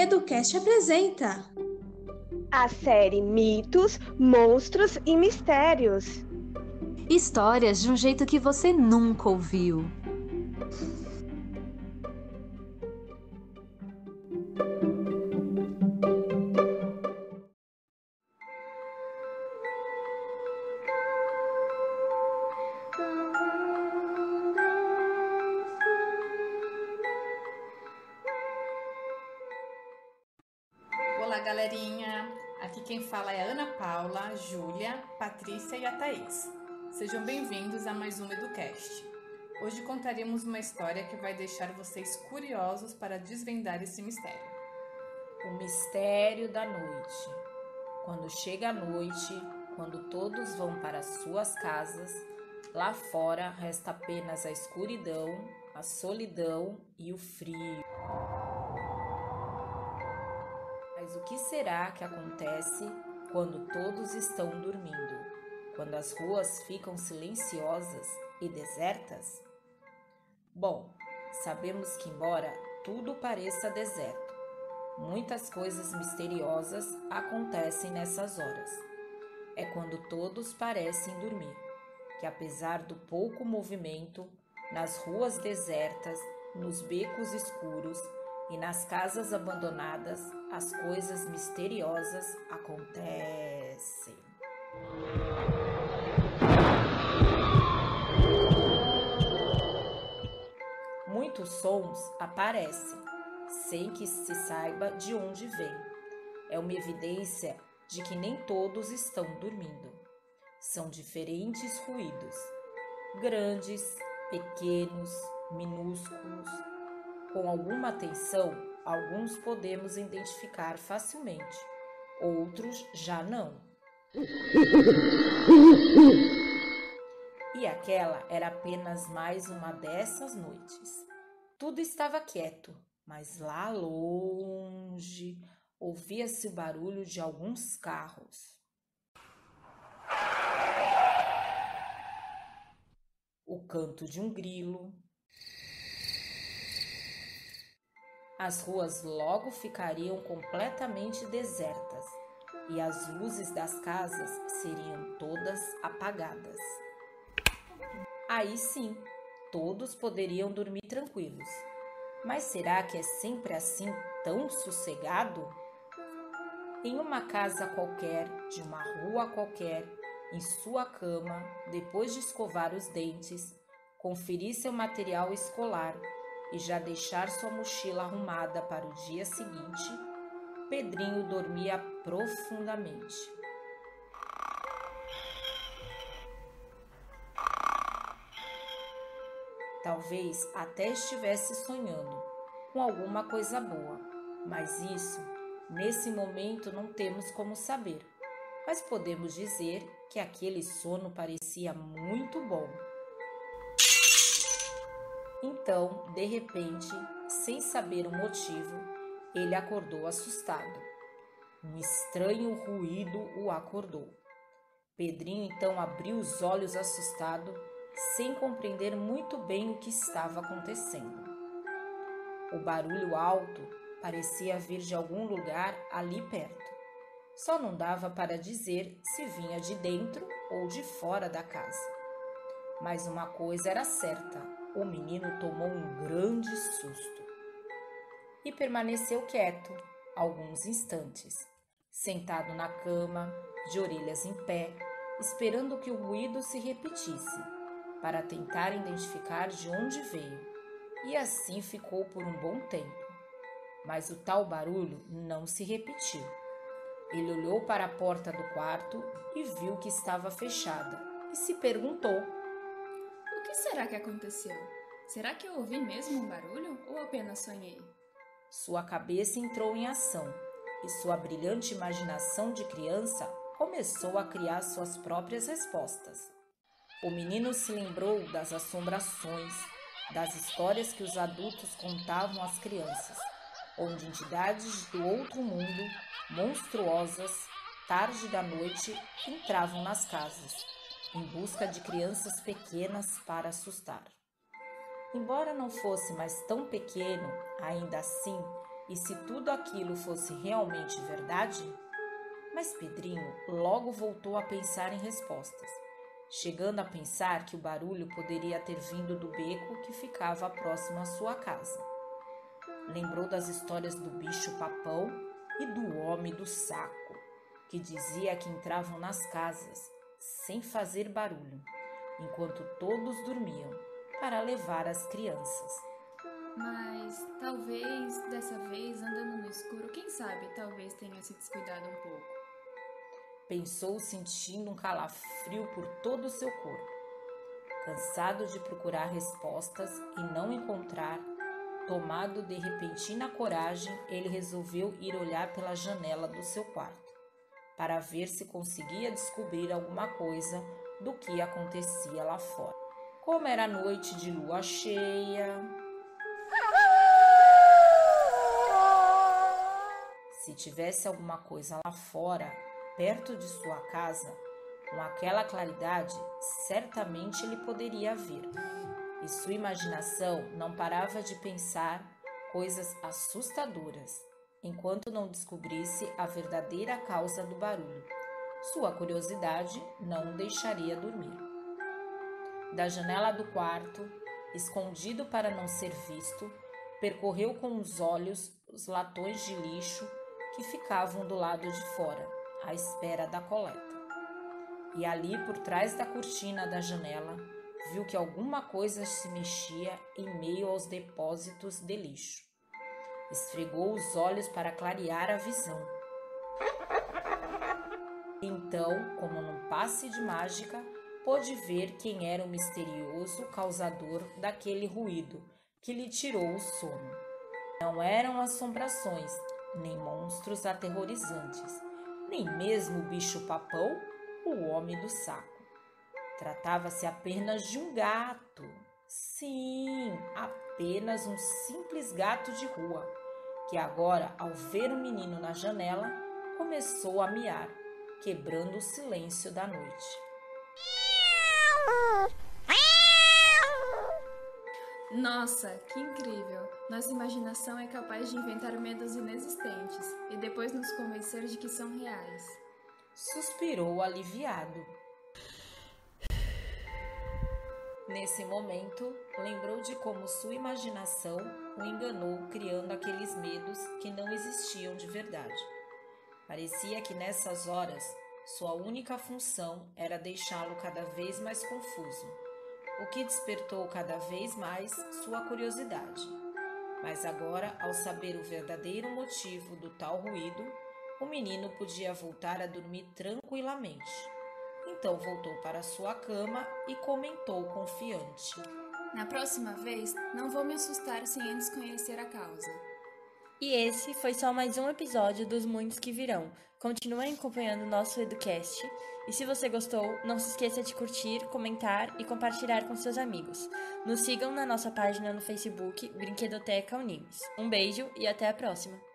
Educast apresenta a série Mitos, Monstros e Mistérios. Histórias de um jeito que você nunca ouviu. Olá, galerinha! Aqui quem fala é Ana Paula, Júlia, Patrícia e a Thaís. Sejam bem-vindos a mais um EduCast. Hoje contaremos uma história que vai deixar vocês curiosos para desvendar esse mistério. O mistério da noite. Quando chega a noite, quando todos vão para suas casas, lá fora resta apenas a escuridão, a solidão e o frio. Mas o que será que acontece quando todos estão dormindo? Quando as ruas ficam silenciosas e desertas? Bom, sabemos que, embora tudo pareça deserto, muitas coisas misteriosas acontecem nessas horas. É quando todos parecem dormir, que apesar do pouco movimento, nas ruas desertas, nos becos escuros, e nas casas abandonadas, as coisas misteriosas acontecem. Muitos sons aparecem, sem que se saiba de onde vem. É uma evidência de que nem todos estão dormindo. São diferentes ruídos, grandes, pequenos, minúsculos, com alguma atenção, alguns podemos identificar facilmente, outros já não. E aquela era apenas mais uma dessas noites. Tudo estava quieto, mas lá longe ouvia-se o barulho de alguns carros. O canto de um grilo, as ruas logo ficariam completamente desertas e as luzes das casas seriam todas apagadas. Aí sim, todos poderiam dormir tranquilos. Mas será que é sempre assim tão sossegado? Em uma casa qualquer, de uma rua qualquer, em sua cama, depois de escovar os dentes, conferir seu material escolar e já deixar sua mochila arrumada para o dia seguinte, Pedrinho dormia profundamente. Talvez até estivesse sonhando com alguma coisa boa, mas isso, nesse momento, não temos como saber. Mas podemos dizer que aquele sono parecia muito bom então, de repente, sem saber o motivo, ele acordou assustado. Um estranho ruído o acordou. Pedrinho então abriu os olhos assustado, sem compreender muito bem o que estava acontecendo. O barulho alto parecia vir de algum lugar ali perto. Só não dava para dizer se vinha de dentro ou de fora da casa. Mas uma coisa era certa: o menino tomou um grande susto e permaneceu quieto alguns instantes, sentado na cama, de orelhas em pé, esperando que o ruído se repetisse, para tentar identificar de onde veio. E assim ficou por um bom tempo. Mas o tal barulho não se repetiu. Ele olhou para a porta do quarto e viu que estava fechada e se perguntou que será que aconteceu? Será que eu ouvi mesmo um barulho ou apenas sonhei? Sua cabeça entrou em ação e sua brilhante imaginação de criança começou a criar suas próprias respostas. O menino se lembrou das assombrações, das histórias que os adultos contavam às crianças, onde entidades do outro mundo, monstruosas, tarde da noite, entravam nas casas em busca de crianças pequenas para assustar. Embora não fosse mais tão pequeno, ainda assim E se tudo aquilo fosse realmente verdade? Mas Pedrinho logo voltou a pensar em respostas, chegando a pensar que o barulho poderia ter vindo do beco que ficava próximo à sua casa. Lembrou das histórias do bicho papão e do homem do saco, que dizia que entravam nas casas sem fazer barulho, enquanto todos dormiam, para levar as crianças. Mas talvez dessa vez andando no escuro, quem sabe, talvez tenha se descuidado um pouco. Pensou sentindo um calafrio por todo o seu corpo. Cansado de procurar respostas e não encontrar, tomado de repentina coragem, ele resolveu ir olhar pela janela do seu quarto, para ver se conseguia descobrir alguma coisa do que acontecia lá fora. Como era noite de lua cheia, se tivesse alguma coisa lá fora, perto de sua casa, com aquela claridade, certamente ele poderia ver. E sua imaginação não parava de pensar coisas assustadoras, enquanto não descobrisse a verdadeira causa do barulho. Sua curiosidade não o deixaria dormir. Da janela do quarto, escondido para não ser visto, percorreu com os olhos os latões de lixo que ficavam do lado de fora à espera da coleta. E ali, por trás da cortina da janela, viu que alguma coisa se mexia em meio aos depósitos de lixo. Esfregou os olhos para clarear a visão. Então, como num passe de mágica, pôde ver quem era o misterioso causador daquele ruído que lhe tirou o sono. Não eram assombrações, nem monstros aterrorizantes nem mesmo o bicho-papão, o homem do saco. Tratava-se apenas de um gato. Sim, apenas um simples gato de rua, que agora, ao ver o menino na janela, começou a miar, quebrando o silêncio da noite. Nossa, que incrível! Nossa imaginação é capaz de inventar medos inexistentes e depois nos convencer de que são reais. Suspirou aliviado. Nesse momento, lembrou de como sua imaginação o enganou, criando aqueles medos que não existiam de verdade. Parecia que nessas horas, sua única função era deixá-lo cada vez mais confuso o que despertou cada vez mais sua curiosidade. Mas agora, ao saber o verdadeiro motivo do tal ruído, o menino podia voltar a dormir tranquilamente. Então voltou para sua cama e comentou confiante: Na próxima vez, não vou me assustar sem antes conhecer a causa. E esse foi só mais um episódio dos muitos que virão. Continuem acompanhando o nosso Educast. E se você gostou, não se esqueça de curtir, comentar e compartilhar com seus amigos. Nos sigam na nossa página no Facebook Brinquedoteca Unimes. Um beijo e até a próxima!